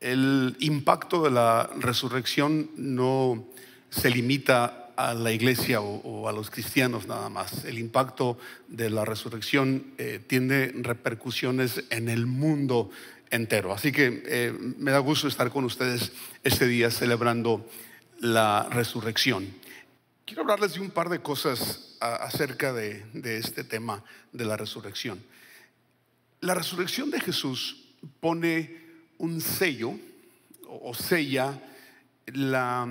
El impacto de la resurrección no se limita a la iglesia o, a los cristianos nada más. El impacto de la resurrección eh, tiene repercusiones en el mundo entero. Así que eh, me da gusto estar con ustedes este día celebrando la resurrección. Quiero hablarles de un par de cosas acerca de, este tema de la resurrección. La resurrección de Jesús pone un sello o sella la,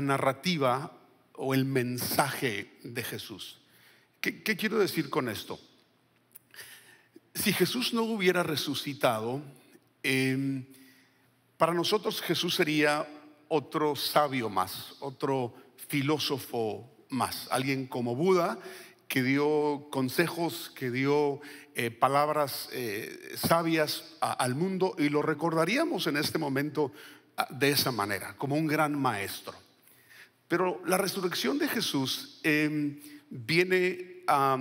narrativa o el mensaje de Jesús. ¿Qué, quiero decir con esto? Si Jesús no hubiera resucitado, em, para nosotros Jesús sería otro sabio más, otro filósofo más, alguien como Buda que dio consejos, que dio eh, palabras eh, sabias al mundo y lo recordaríamos en este momento ah, de esa manera, como un gran maestro. Pero la resurrección de Jesús em, viene a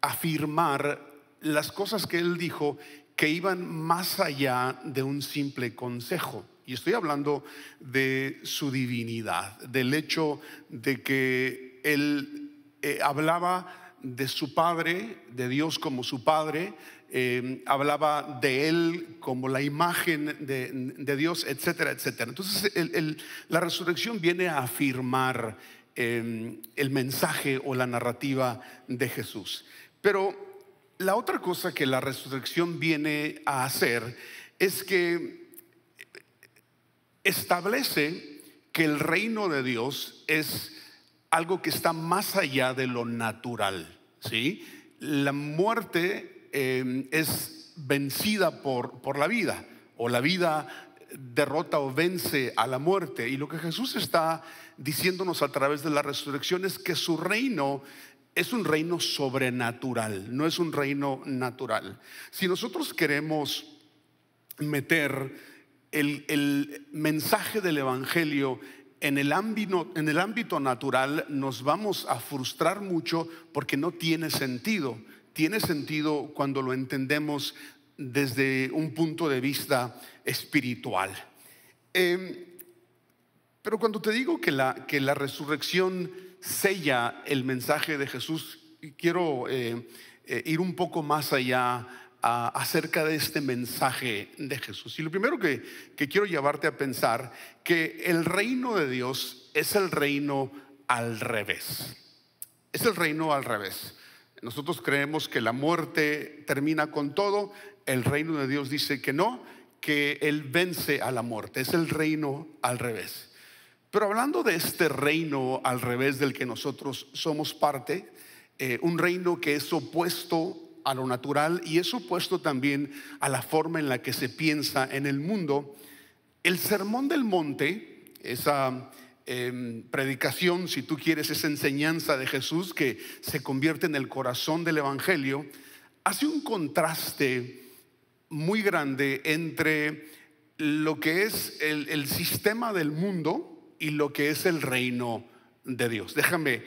afirmar las cosas que él dijo que iban más allá de un simple consejo. Y estoy hablando de su divinidad, del hecho de que él eh, hablaba de su Padre, de Dios como su Padre, eh, hablaba de Él como la imagen de, Dios, etcétera, etcétera. Entonces la resurrección viene a afirmar em, el mensaje o la narrativa de Jesús. Pero la otra cosa que la resurrección viene a hacer es que establece que el reino de Dios es algo que está más allá de lo natural. ¿sí? La muerte em, es vencida por, por la vida, o la vida derrota o vence a la muerte. Y lo que Jesús está diciéndonos a través de la resurrección es que su reino es un reino sobrenatural, no es un reino natural. Si nosotros queremos meter el, mensaje del Evangelio en el, ámbito, natural nos vamos a frustrar mucho porque no tiene sentido. Tiene sentido cuando lo entendemos desde un punto de vista espiritual. Em, pero cuando te digo que la, que la resurrección sella el mensaje de Jesús, quiero eh, eh, ir un poco más allá acerca de este mensaje de Jesús. Y lo primero que, quiero llevarte a pensar, que el reino de Dios es el reino al revés. Es el reino al revés. Nosotros creemos que la muerte termina con todo, el reino de Dios dice que no, que Él vence a la muerte, es el reino al revés. Pero hablando de este reino al revés del que nosotros somos parte, eh, un reino que es opuesto a lo natural y es opuesto también a la forma en la que se piensa en el mundo. El sermón del monte, esa em, predicación, si tú quieres, esa enseñanza de Jesús que se convierte en el corazón del Evangelio, hace un contraste muy grande entre lo que es el, el sistema del mundo y lo que es el reino de Dios. Déjame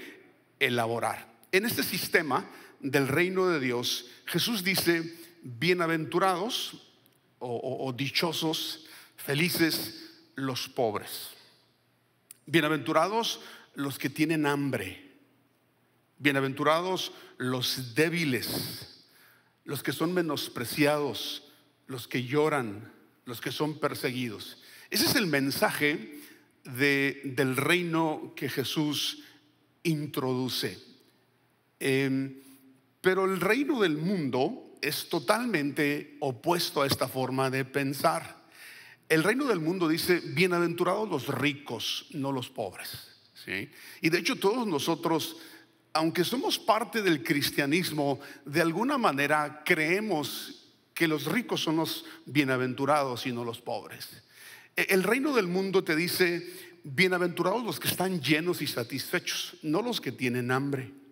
elaborar. En este sistema, del reino de Dios, Jesús dice, bienaventurados o, dichosos, felices los pobres. Bienaventurados los que tienen hambre. Bienaventurados los débiles, los que son menospreciados, los que lloran, los que son perseguidos. Ese es el mensaje del reino que Jesús introduce. Em, pero el reino del mundo es totalmente opuesto a esta forma de pensar. El reino del mundo dice, bienaventurados los ricos, no los pobres. ¿sí? Y de hecho todos nosotros, aunque somos parte del cristianismo, de alguna manera creemos que los ricos son los bienaventurados y no los pobres. E, el reino del mundo te dice, bienaventurados los que están llenos y satisfechos, no los que tienen hambre.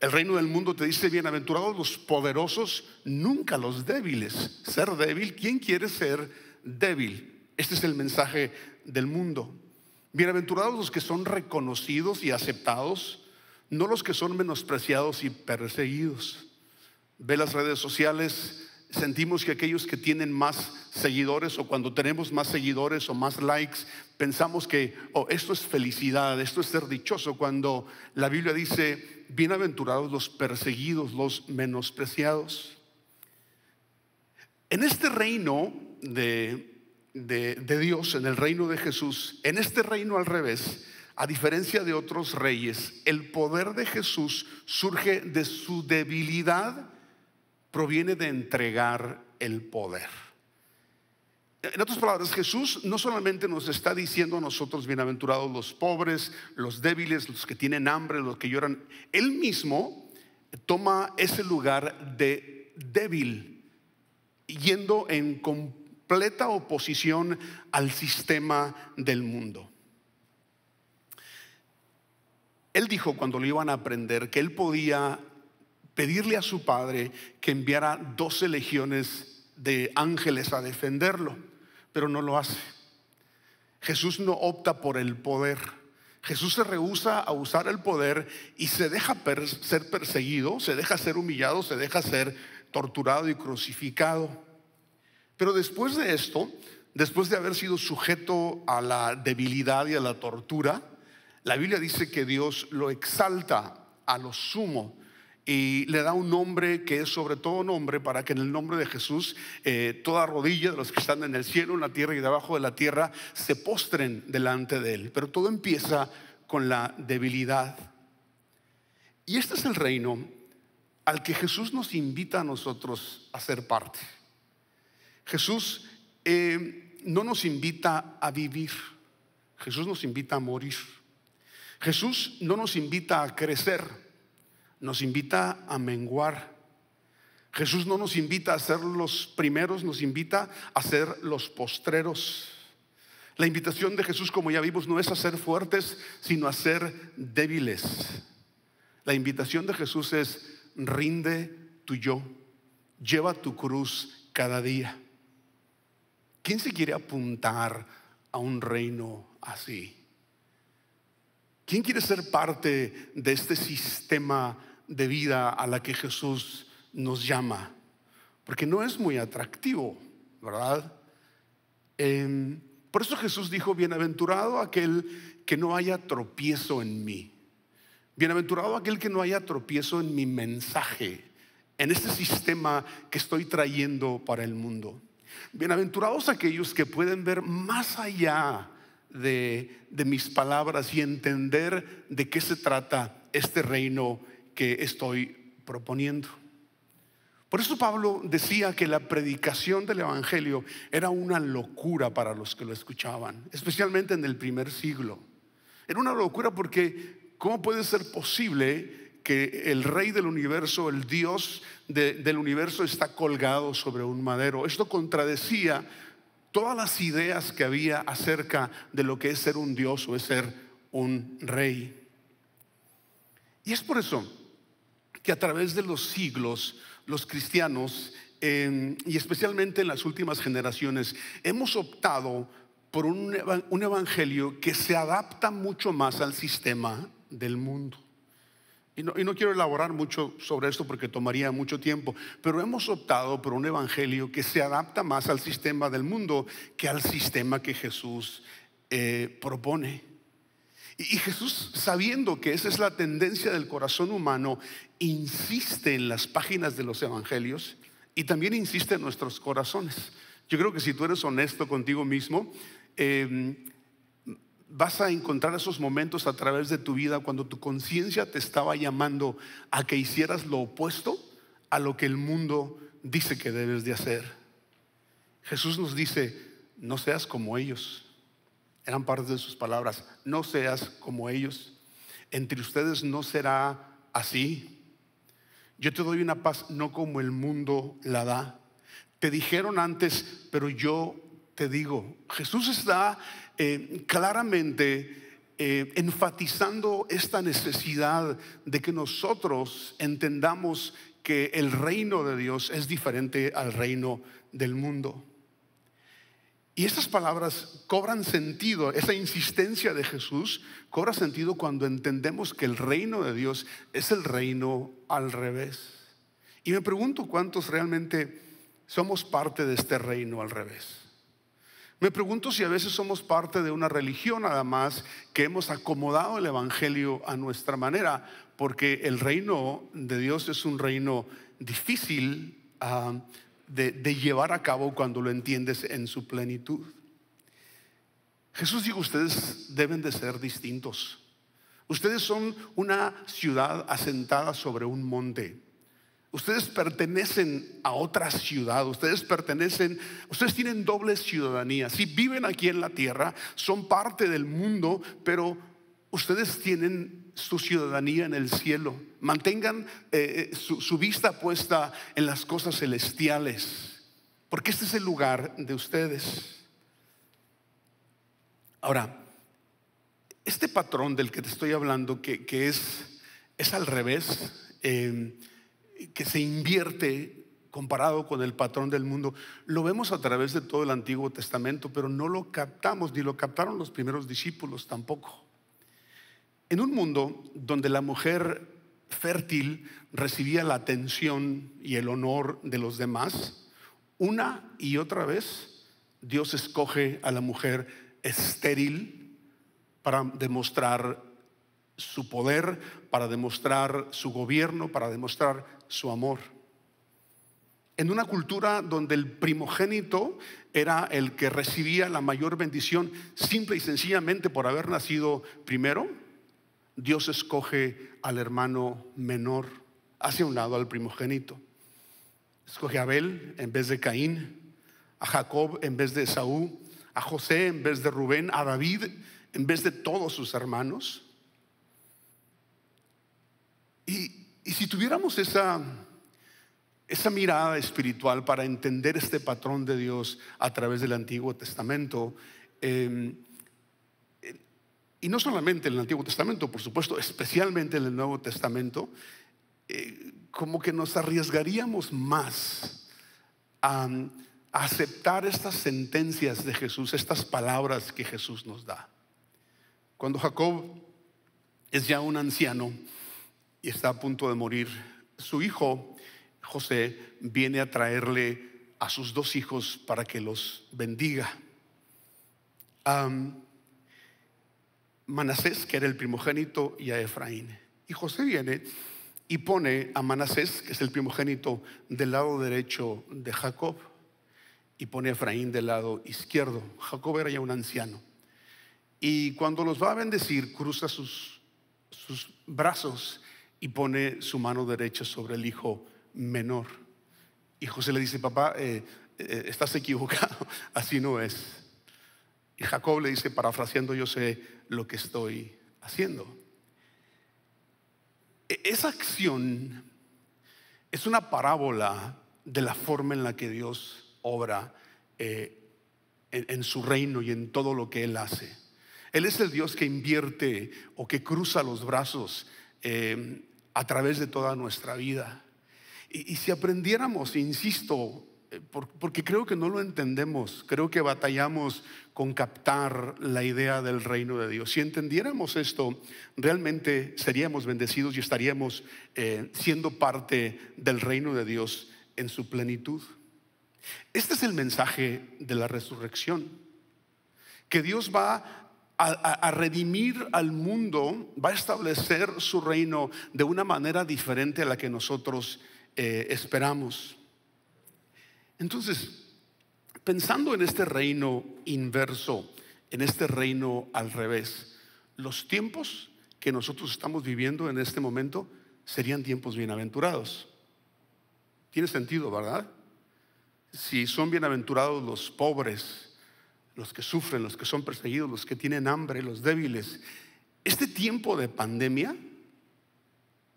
El reino del mundo te dice, bienaventurados los poderosos, nunca los débiles. Ser débil, ¿quién quiere ser débil? Este es el mensaje del mundo. Bienaventurados los que son reconocidos y aceptados, no los que son menospreciados y perseguidos. Ve las redes sociales sentimos que aquellos que tienen más seguidores o cuando tenemos más seguidores o más likes, pensamos que oh, esto es felicidad, esto es ser dichoso, cuando la Biblia dice, bienaventurados los perseguidos, los menospreciados. En este reino de, de Dios, en el reino de Jesús, en este reino al revés, a diferencia de otros reyes, el poder de Jesús surge de su debilidad proviene de entregar el poder. En otras palabras, Jesús no solamente nos está diciendo a nosotros, bienaventurados los pobres, los débiles, los que tienen hambre, los que lloran, Él mismo toma ese lugar de débil, yendo en completa oposición al sistema del mundo. Él dijo cuando lo iban a aprender que él podía pedirle a su padre que enviara doce legiones de ángeles a defenderlo, pero no lo hace. Jesús no opta por el poder. Jesús se rehúsa a usar el poder y se deja ser perseguido, se deja ser humillado, se deja ser torturado y crucificado. Pero después de esto, después de haber sido sujeto a la debilidad y a la tortura, la Biblia dice que Dios lo exalta a lo sumo y le da un nombre que es sobre todo nombre para que en el nombre de Jesús eh, toda rodilla de los que están en el cielo, en la tierra y debajo de la tierra se postren delante de él. Pero todo empieza con la debilidad. Y este es el reino al que Jesús nos invita a nosotros a ser parte. Jesús eh, no nos invita a vivir, Jesús nos invita a morir. Jesús no nos invita a crecer nos invita a menguar. Jesús no nos invita a ser los primeros, nos invita a ser los postreros. La invitación de Jesús, como ya vimos, no es a ser fuertes, sino a ser débiles. La invitación de Jesús es rinde tu yo, lleva tu cruz cada día. ¿Quién se quiere apuntar a un reino así? ¿Quién quiere ser parte de este sistema de vida a la que Jesús nos llama, porque no es muy atractivo, ¿verdad? Em, por eso Jesús dijo, bienaventurado aquel que no haya tropiezo en mí, bienaventurado aquel que no haya tropiezo en mi mensaje, en este sistema que estoy trayendo para el mundo. Bienaventurados aquellos que pueden ver más allá de, de mis palabras y entender de qué se trata este reino que estoy proponiendo. Por eso Pablo decía que la predicación del Evangelio era una locura para los que lo escuchaban, especialmente en el primer siglo. Era una locura porque ¿cómo puede ser posible que el rey del universo, el Dios del universo está colgado sobre un madero? Esto contradecía todas las ideas que había acerca de lo que es ser un Dios o es ser un rey. Y es por eso que a través de los siglos los cristianos, y especialmente en las últimas generaciones, hemos optado por un, evangelio que se adapta mucho más al sistema del mundo. Y no, y no, quiero elaborar mucho sobre esto porque tomaría mucho tiempo, pero hemos optado por un evangelio que se adapta más al sistema del mundo que al sistema que Jesús eh, propone. Y Jesús, sabiendo que esa es la tendencia del corazón humano, insiste en las páginas de los evangelios y también insiste en nuestros corazones. Yo creo que si tú eres honesto contigo mismo, em, vas a encontrar esos momentos a través de tu vida cuando tu conciencia te estaba llamando a que hicieras lo opuesto a lo que el mundo dice que debes de hacer. Jesús nos dice, no seas como ellos eran parte de sus palabras, no seas como ellos, entre ustedes no será así. Yo te doy una paz no como el mundo la da. Te dijeron antes, pero yo te digo, Jesús está eh, claramente eh, enfatizando esta necesidad de que nosotros entendamos que el reino de Dios es diferente al reino del mundo. Y estas palabras cobran sentido, esa insistencia de Jesús cobra sentido cuando entendemos que el reino de Dios es el reino al revés. Y me pregunto cuántos realmente somos parte de este reino al revés. Me pregunto si a veces somos parte de una religión nada más que hemos acomodado el Evangelio a nuestra manera, porque el reino de Dios es un reino difícil ah, de, llevar a cabo cuando lo entiendes en su plenitud. Jesús dijo, ustedes deben de ser distintos. Ustedes son una ciudad asentada sobre un monte. Ustedes pertenecen a otra ciudad, ustedes pertenecen, ustedes tienen doble ciudadanía. Si viven aquí en la tierra, son parte del mundo, pero ustedes tienen su ciudadanía en el cielo. Mantengan eh, eh, su, vista puesta en las cosas celestiales, porque este es el lugar de ustedes. Ahora, este patrón del que te estoy hablando, que, es, es, al revés, em, que se invierte comparado con el patrón del mundo, lo vemos a través de todo el Antiguo Testamento, pero no lo captamos, ni lo captaron los primeros discípulos tampoco. En un mundo donde la mujer fértil recibía la atención y el honor de los demás, una y otra vez Dios escoge a la mujer estéril para demostrar su poder, para demostrar su gobierno, para demostrar su amor. En una cultura donde el primogénito era el que recibía la mayor bendición, simple y sencillamente por haber nacido primero, Dios escoge al hermano menor hacia un lado al primogénito. Escoge a Abel en vez de Caín, a Jacob en vez de Esaú, a José en vez de Rubén, a David en vez de todos sus hermanos. Y, si tuviéramos esa, esa mirada espiritual para entender este patrón de Dios a través del Antiguo Testamento, em, y no solamente en el Antiguo Testamento, por supuesto, especialmente en el Nuevo Testamento, eh, como que nos arriesgaríamos más a aceptar estas sentencias de Jesús, estas palabras que Jesús nos da. Cuando Jacob es ya un anciano y está a punto de morir, su hijo José viene a traerle a sus dos hijos para que los bendiga. Manasés, que era el primogénito, y a Efraín. Y José viene y pone a Manasés, que es el primogénito, del lado derecho de Jacob y pone a Efraín del lado izquierdo. Jacob era ya un anciano. Y cuando los va a bendecir, cruza sus, brazos y pone su mano derecha sobre el hijo menor. Y José le dice, papá, eh, eh, estás equivocado, así no es. Y Jacob le dice, parafraseando, yo sé lo que estoy haciendo. E, esa acción es una parábola de la forma en la que Dios obra eh, en, su reino y en todo lo que Él hace. Él es el Dios que invierte o que cruza los brazos eh, a través de toda nuestra vida. Y, si aprendiéramos, insisto, porque creo que no lo entendemos, creo que batallamos con captar la idea del reino de Dios. Si entendiéramos esto, realmente seríamos bendecidos y estaríamos siendo parte del reino de Dios en su plenitud. Este es el mensaje de la resurrección, que Dios va a, redimir al mundo, va a establecer su reino de una manera diferente a la que nosotros eh, esperamos. Entonces, pensando en este reino inverso, en este reino al revés, los tiempos que nosotros estamos viviendo en este momento serían tiempos bienaventurados. Tiene sentido, ¿verdad? si son bienaventurados los pobres, los que sufren, los que son perseguidos, los que tienen hambre, los débiles. Este tiempo de pandemia,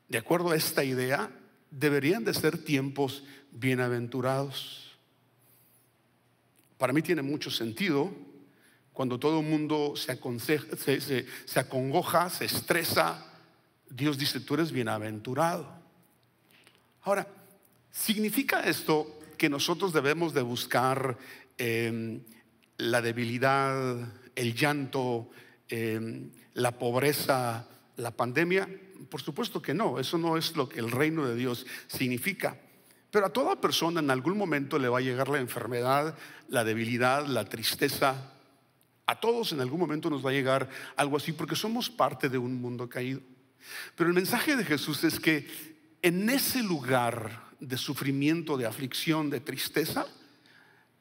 de acuerdo a esta idea, deberían de ser tiempos bienaventurados. Para mí tiene mucho sentido cuando todo el mundo se, se, se acongoja, se estresa. Dios dice, tú eres bienaventurado. Ahora, ¿significa esto que nosotros debemos de buscar em, la debilidad, el llanto, em, la pobreza, la pandemia? Por supuesto que no, eso no es lo que el reino de Dios significa. Pero a toda persona en algún momento le va a llegar la enfermedad, la debilidad, la tristeza. A todos en algún momento nos va a llegar algo así porque somos parte de un mundo caído. Pero el mensaje de Jesús es que en ese lugar de sufrimiento, de aflicción, de tristeza,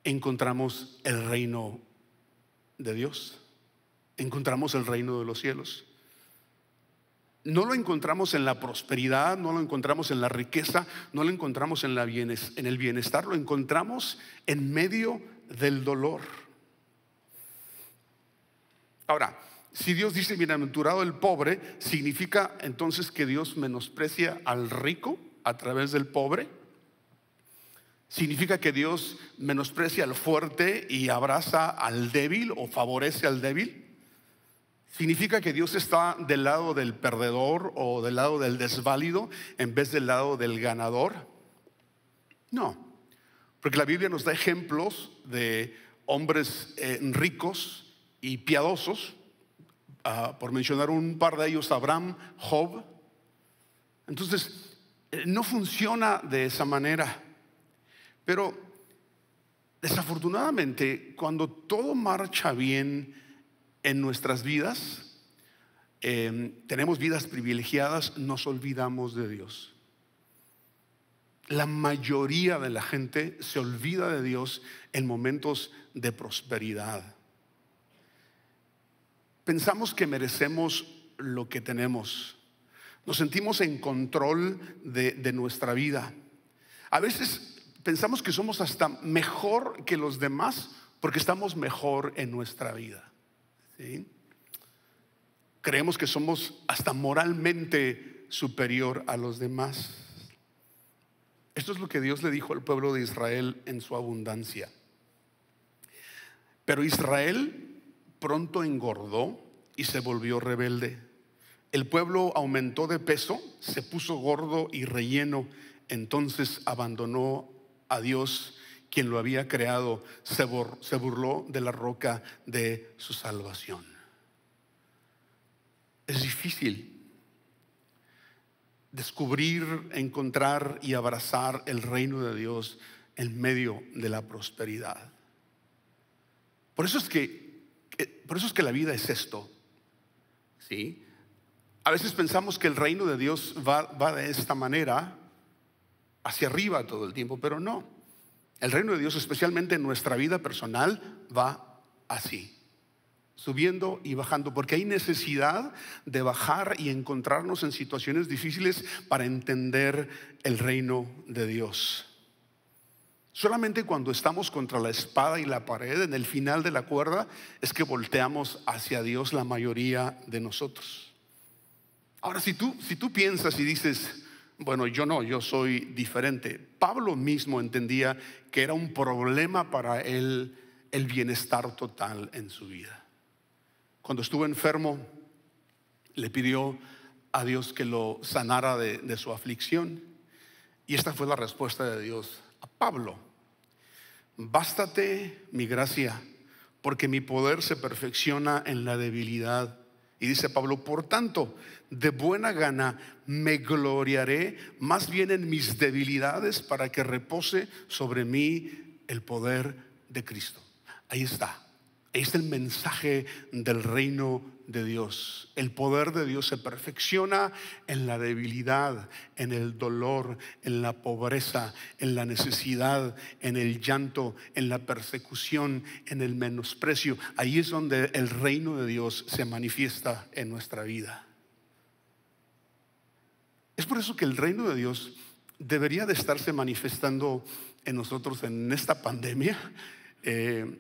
encontramos el reino de Dios. Encontramos el reino de los cielos. No lo encontramos en la prosperidad, no lo encontramos en la riqueza, no lo encontramos en, la en el bienestar, lo encontramos en medio del dolor. Ahora, si Dios dice bienaventurado el pobre, ¿significa entonces que Dios menosprecia al rico a través del pobre? ¿Significa que Dios menosprecia al fuerte y abraza al débil o favorece al débil? ¿Significa que Dios está del lado del perdedor o del lado del desválido en vez del lado del ganador? No, porque la Biblia nos da ejemplos de hombres eh, ricos y piadosos, ah, por mencionar un par de ellos, Abraham, Job. Entonces, eh, no funciona de esa manera, pero desafortunadamente, cuando todo marcha bien, en nuestras vidas, em, tenemos vidas privilegiadas, nos olvidamos de Dios. La mayoría de la gente se olvida de Dios en momentos de prosperidad. Pensamos que merecemos lo que tenemos. Nos sentimos en control de, de nuestra vida. A veces pensamos que somos hasta mejor que los demás porque estamos mejor en nuestra vida. Creemos que somos hasta moralmente superior a los demás. Esto es lo que Dios le dijo al pueblo de Israel en su abundancia. Pero Israel pronto engordó y se volvió rebelde. El pueblo aumentó de peso, se puso gordo y relleno, entonces abandonó a Dios quien lo había creado, se, burló de la roca de su salvación. Es difícil descubrir, encontrar y abrazar el reino de Dios en medio de la prosperidad. Por eso es que, por eso es que la vida es esto. ¿sí? A veces pensamos que el reino de Dios va, va de esta manera, hacia arriba todo el tiempo, pero no. El reino de Dios, especialmente en nuestra vida personal, va así, subiendo y bajando, porque hay necesidad de bajar y encontrarnos en situaciones difíciles para entender el reino de Dios. Solamente cuando estamos contra la espada y la pared, en el final de la cuerda, es que volteamos hacia Dios la mayoría de nosotros. Ahora, si tú, si tú piensas y dices, bueno, yo no, yo soy diferente. Pablo mismo entendía que era un problema para él el bienestar total en su vida. Cuando estuvo enfermo, le pidió a Dios que lo sanara de, de su aflicción. Y esta fue la respuesta de Dios a Pablo. Bástate mi gracia, porque mi poder se perfecciona en la debilidad. Y dice Pablo, por tanto, de buena gana me gloriaré más bien en mis debilidades para que repose sobre mí el poder de Cristo. Ahí está. Ahí está el mensaje del reino de Dios. El poder de Dios se perfecciona en la debilidad, en el dolor, en la pobreza, en la necesidad, en el llanto, en la persecución, en el menosprecio. Ahí es donde el reino de Dios se manifiesta en nuestra vida. Es por eso que el reino de Dios debería de estarse manifestando en nosotros en esta pandemia. Eh,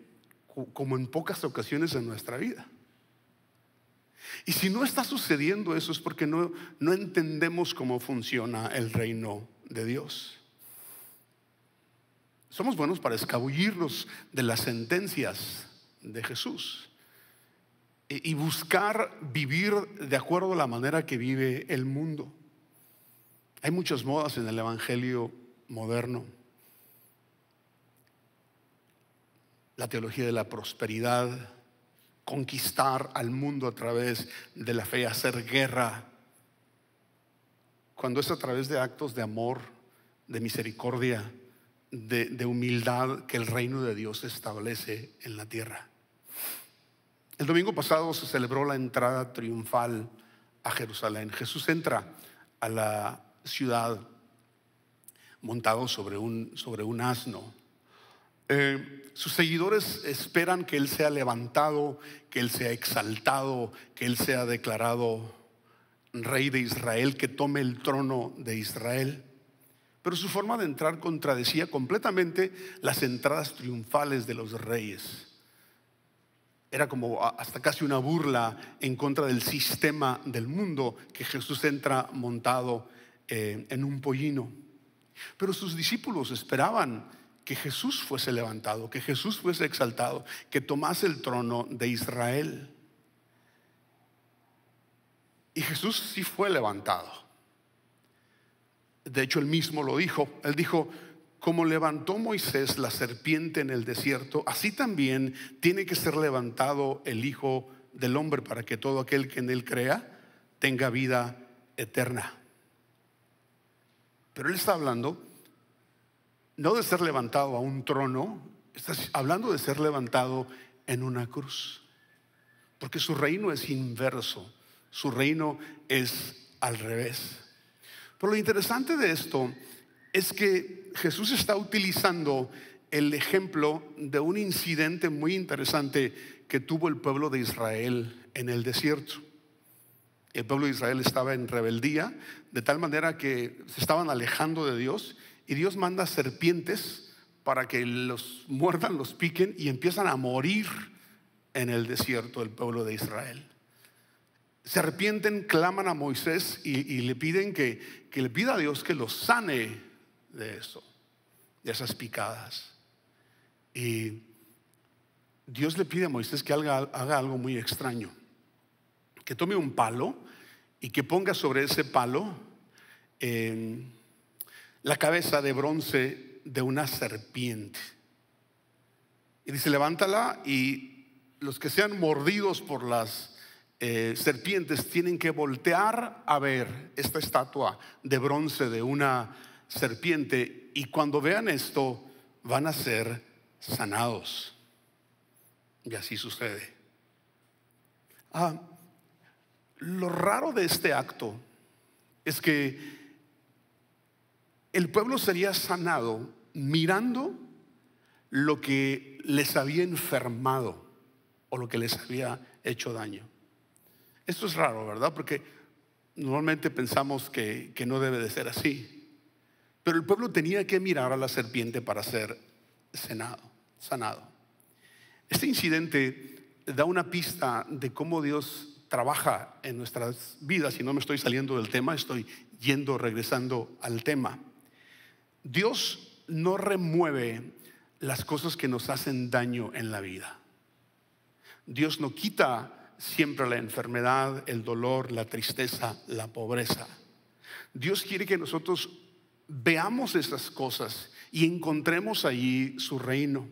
como en pocas ocasiones en nuestra vida. Y si no está sucediendo eso es porque no, no entendemos cómo funciona el reino de Dios. Somos buenos para escabullirnos de las sentencias de Jesús y buscar vivir de acuerdo a la manera que vive el mundo. Hay muchas modas en el Evangelio moderno. la teología de la prosperidad, conquistar al mundo a través de la fe, hacer guerra, cuando es a través de actos de amor, de misericordia, de, humildad que el reino de Dios establece en la tierra. El domingo pasado se celebró la entrada triunfal a Jerusalén. Jesús entra a la ciudad montado sobre un, sobre un asno. Eh, sus seguidores esperan que Él sea levantado, que Él sea exaltado, que Él sea declarado rey de Israel, que tome el trono de Israel. Pero su forma de entrar contradecía completamente las entradas triunfales de los reyes. Era como hasta casi una burla en contra del sistema del mundo que Jesús entra montado eh, en un pollino. Pero sus discípulos esperaban que Jesús fuese levantado, que Jesús fuese exaltado, que tomase el trono de Israel. Y Jesús sí fue levantado. De hecho, él mismo lo dijo. Él dijo, como levantó Moisés la serpiente en el desierto, así también tiene que ser levantado el Hijo del Hombre para que todo aquel que en él crea tenga vida eterna. Pero él está hablando no de ser levantado a un trono, está hablando de ser levantado en una cruz. Porque su reino es inverso, su reino es al revés. Pero lo interesante de esto es que Jesús está utilizando el ejemplo de un incidente muy interesante que tuvo el pueblo de Israel en el desierto. El pueblo de Israel estaba en rebeldía, de tal manera que se estaban alejando de Dios y Dios manda serpientes para que los muerdan, los piquen y empiezan a morir en el desierto el pueblo de Israel. Se arrepienten, claman a Moisés y, le piden que, que, le pida a Dios que los sane de eso, de esas picadas. Y Dios le pide a Moisés que haga algo muy extraño, que tome un palo y que ponga sobre ese palo la cabeza de bronce de una serpiente. Y dice, levántala y los que sean mordidos por las eh, serpientes tienen que voltear a ver esta estatua de bronce de una serpiente y cuando vean esto van a ser sanados. Y así sucede. Ah, lo raro de este acto es que el pueblo sería sanado mirando lo que les había enfermado o lo que les había hecho daño. Esto es raro, ¿verdad? Porque normalmente pensamos que, no debe de ser así. Pero el pueblo tenía que mirar a la serpiente para ser sanado. sanado. Este incidente da una pista de cómo Dios trabaja en nuestras vidas. Y no me estoy saliendo del tema, estoy yendo, regresando al tema. Dios no remueve las cosas que nos hacen daño en la vida. Dios no quita siempre la enfermedad, el dolor, la tristeza, la pobreza. Dios quiere que nosotros veamos esas cosas y encontremos allí su reino.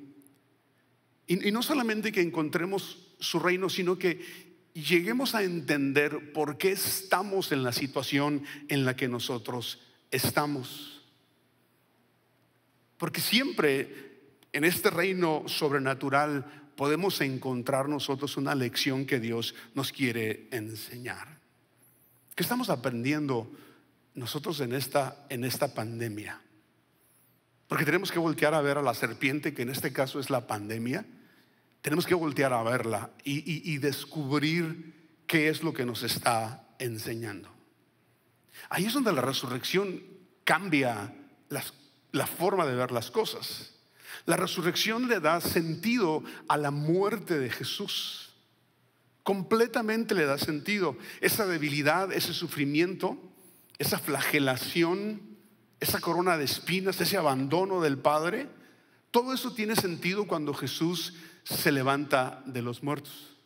Y, no solamente que encontremos su reino, sino que lleguemos a entender por qué estamos en la situación en la que nosotros estamos. Porque siempre en este reino sobrenatural podemos encontrar nosotros una lección que Dios nos quiere enseñar. ¿Qué estamos aprendiendo nosotros en esta, en esta pandemia? Porque tenemos que voltear a ver a la serpiente, que en este caso es la pandemia. Tenemos que voltear a verla y, y descubrir qué es lo que nos está enseñando. Ahí es donde la resurrección cambia las la forma de ver las cosas. La resurrección le da sentido a la muerte de Jesús. Completamente le da sentido. Esa debilidad, ese sufrimiento, esa flagelación, esa corona de espinas, ese abandono del Padre, todo eso tiene sentido cuando Jesús se levanta de los muertos.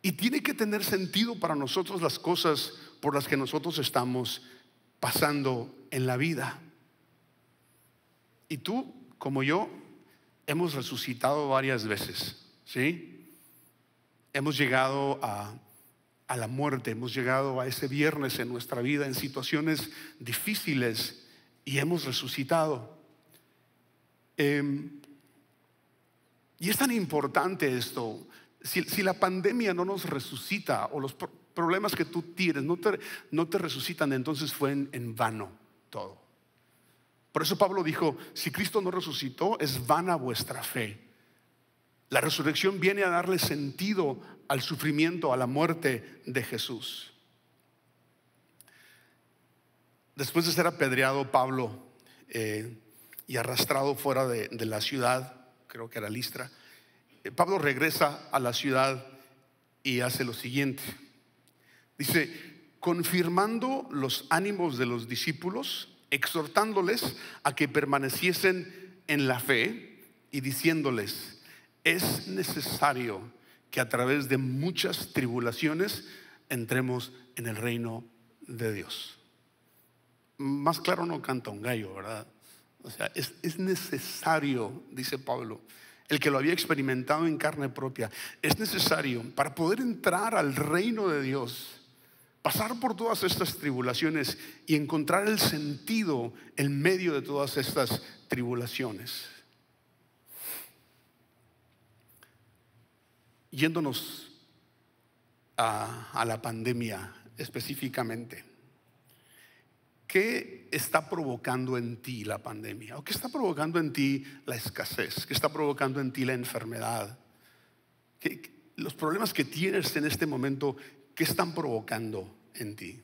Y tiene que tener sentido para nosotros las cosas por las que nosotros estamos pasando en la vida. Y tú, como yo, hemos resucitado varias veces, ¿sí? Hemos llegado a, a la muerte, hemos llegado a ese viernes en nuestra vida en situaciones difíciles y hemos resucitado. Em, y es tan importante esto. Si, la pandemia no nos resucita o los problemas que tú tienes no te, no te resucitan, entonces fue en vano todo. Por eso Pablo dijo, si Cristo no resucitó, es vana vuestra fe. La resurrección viene a darle sentido al sufrimiento, a la muerte de Jesús. Después de ser apedreado Pablo eh, y arrastrado fuera de, la ciudad, creo que era Listra, eh, Pablo regresa a la ciudad y hace lo siguiente. Dice, confirmando los ánimos de los discípulos, exhortándoles a que permaneciesen en la fe y diciéndoles, es necesario que a través de muchas tribulaciones entremos en el reino de Dios. Más claro no canta un gallo, ¿verdad? O sea, es, es necesario, dice Pablo, el que lo había experimentado en carne propia, es necesario para poder entrar al reino de Dios pasar por todas estas tribulaciones y encontrar el sentido en medio de todas estas tribulaciones. Yéndonos a, la pandemia específicamente, ¿qué está provocando en ti la pandemia? ¿O qué está provocando en ti la escasez? ¿Qué está provocando en ti la enfermedad? los problemas que tienes en este momento, ¿Qué están provocando en ti?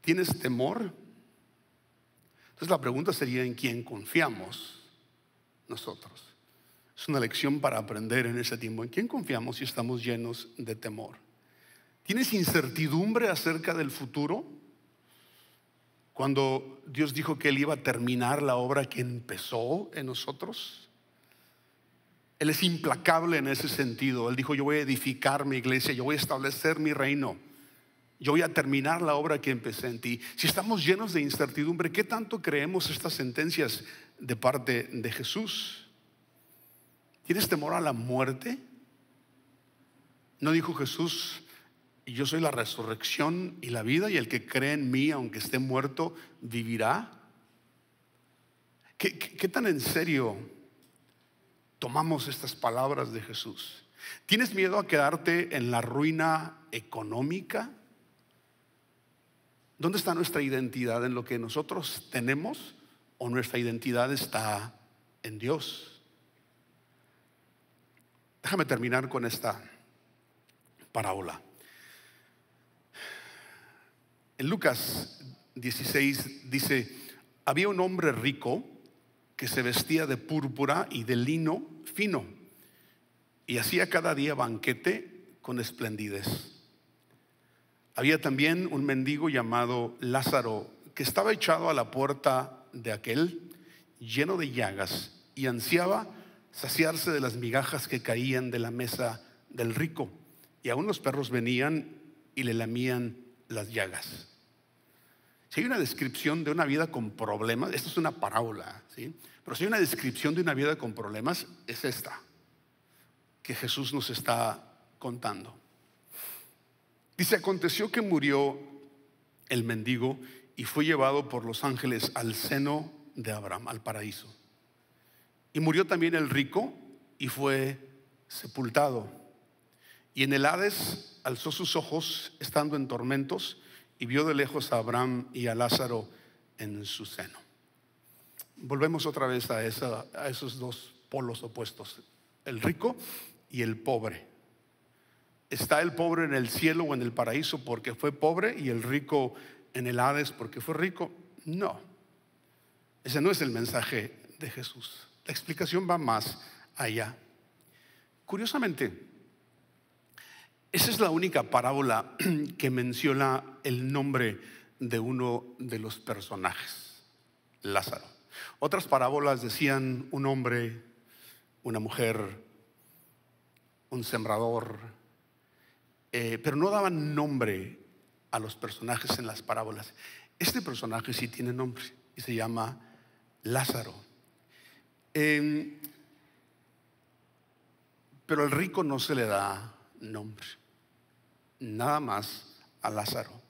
¿Tienes temor? Entonces la pregunta sería en quién confiamos nosotros. Es una lección para aprender en ese tiempo. ¿En quién confiamos si estamos llenos de temor? ¿Tienes incertidumbre acerca del futuro? Cuando Dios dijo que Él iba a terminar la obra que empezó en nosotros. Él es implacable en ese sentido. Él dijo, yo voy a edificar mi iglesia, yo voy a establecer mi reino. Yo voy a terminar la obra que empecé en ti. Si estamos llenos de incertidumbre, ¿qué tanto creemos estas sentencias de parte de Jesús? ¿Tienes temor a la muerte? ¿No dijo Jesús, yo soy la resurrección y la vida y el que cree en mí, aunque esté muerto, vivirá? ¿Qué, tan en serio tomamos estas palabras de Jesús? ¿Tienes miedo a quedarte en la ruina económica? ¿Dónde está nuestra identidad? ¿En lo que nosotros tenemos o nuestra identidad está en Dios? Déjame terminar con esta parábola. En Lucas 16 dice, había un hombre rico que se vestía de púrpura y de lino fino y hacía cada día banquete con esplendidez. Había también un mendigo llamado Lázaro que estaba echado a la puerta de aquel, lleno de llagas, y ansiaba saciarse de las migajas que caían de la mesa del rico. Y aún los perros venían y le lamían las llagas. Si hay una descripción de una vida con problemas, esto es una parábola, ¿sí? Pero si hay una descripción de una vida con problemas, es esta que Jesús nos está contando. Dice, aconteció que murió el mendigo y fue llevado por los ángeles al seno de Abraham, al paraíso. Y murió también el rico y fue sepultado. Y en el Hades alzó sus ojos estando en tormentos y vio de lejos a Abraham y a Lázaro en su seno. Volvemos otra vez a, esos dos polos opuestos, el rico y el pobre. ¿Está el pobre en el cielo o en el paraíso porque fue pobre y el rico en el Hades porque fue rico? No. Ese no es el mensaje de Jesús. La explicación va más allá. Curiosamente, esa es la única parábola que menciona el nombre de uno de los personajes, Lázaro. Otras parábolas decían un hombre, una mujer, un sembrador, eh, pero no daban nombre a los personajes en las parábolas. Este personaje sí tiene nombre y se llama Lázaro. Em, pero al rico no se le da nombre, nada más a Lázaro.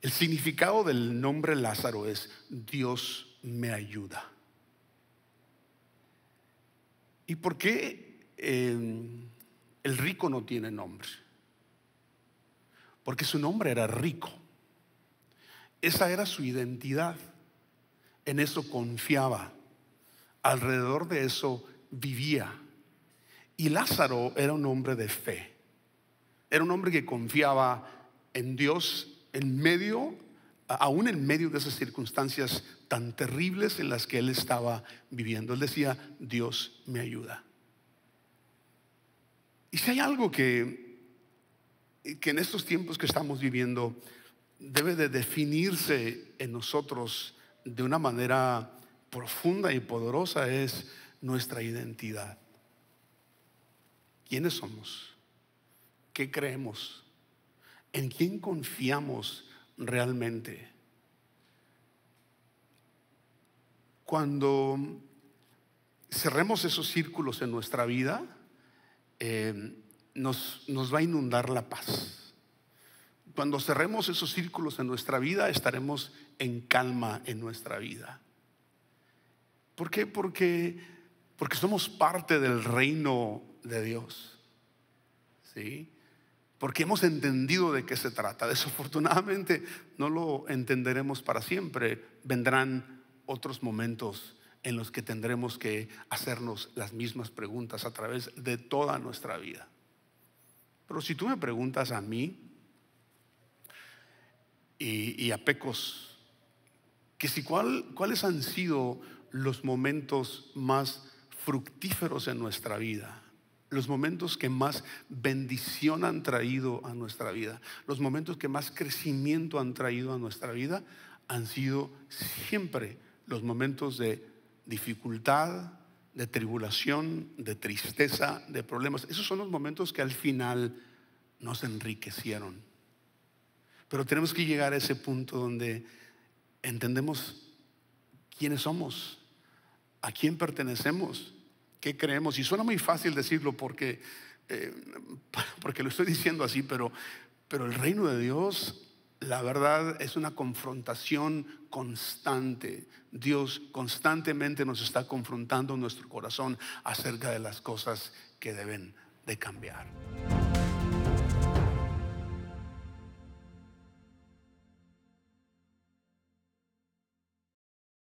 El significado del nombre Lázaro es Dios me ayuda. ¿Y por qué eh, el rico no tiene nombre? Porque su nombre era rico. Esa era su identidad. En eso confiaba. Alrededor de eso vivía. Y Lázaro era un hombre de fe. Era un hombre que confiaba en Dios en medio, aún en medio de esas circunstancias tan terribles en las que él estaba viviendo. Él decía, Dios me ayuda. Y si hay algo que, que en estos tiempos que estamos viviendo debe de definirse en nosotros de una manera profunda y poderosa es nuestra identidad. ¿Quiénes somos? ¿Qué creemos? ¿En quién confiamos realmente? Cuando cerremos esos círculos en nuestra vida, eh, nos, nos va a inundar la paz. Cuando cerremos esos círculos en nuestra vida, estaremos en calma en nuestra vida. ¿Por qué? Porque, porque somos parte del reino de Dios. ¿Sí? Porque hemos entendido de qué se trata. Desafortunadamente no lo entenderemos para siempre. Vendrán otros momentos en los que tendremos que hacernos las mismas preguntas a través de toda nuestra vida. Pero si tú me preguntas a mí y, a Pecos, que si cuáles han sido los momentos más fructíferos en nuestra vida, los momentos que más bendición han traído a nuestra vida, los momentos que más crecimiento han traído a nuestra vida, han sido siempre los momentos de dificultad, de tribulación, de tristeza, de problemas. Esos son los momentos que al final nos enriquecieron. Pero tenemos que llegar a ese punto donde entendemos quiénes somos, a quién pertenecemos qué creemos. Y suena muy fácil decirlo porque, eh, porque lo estoy diciendo así, pero, pero el reino de Dios, la verdad, es una confrontación constante. Dios constantemente nos está confrontando nuestro corazón acerca de las cosas que deben de cambiar.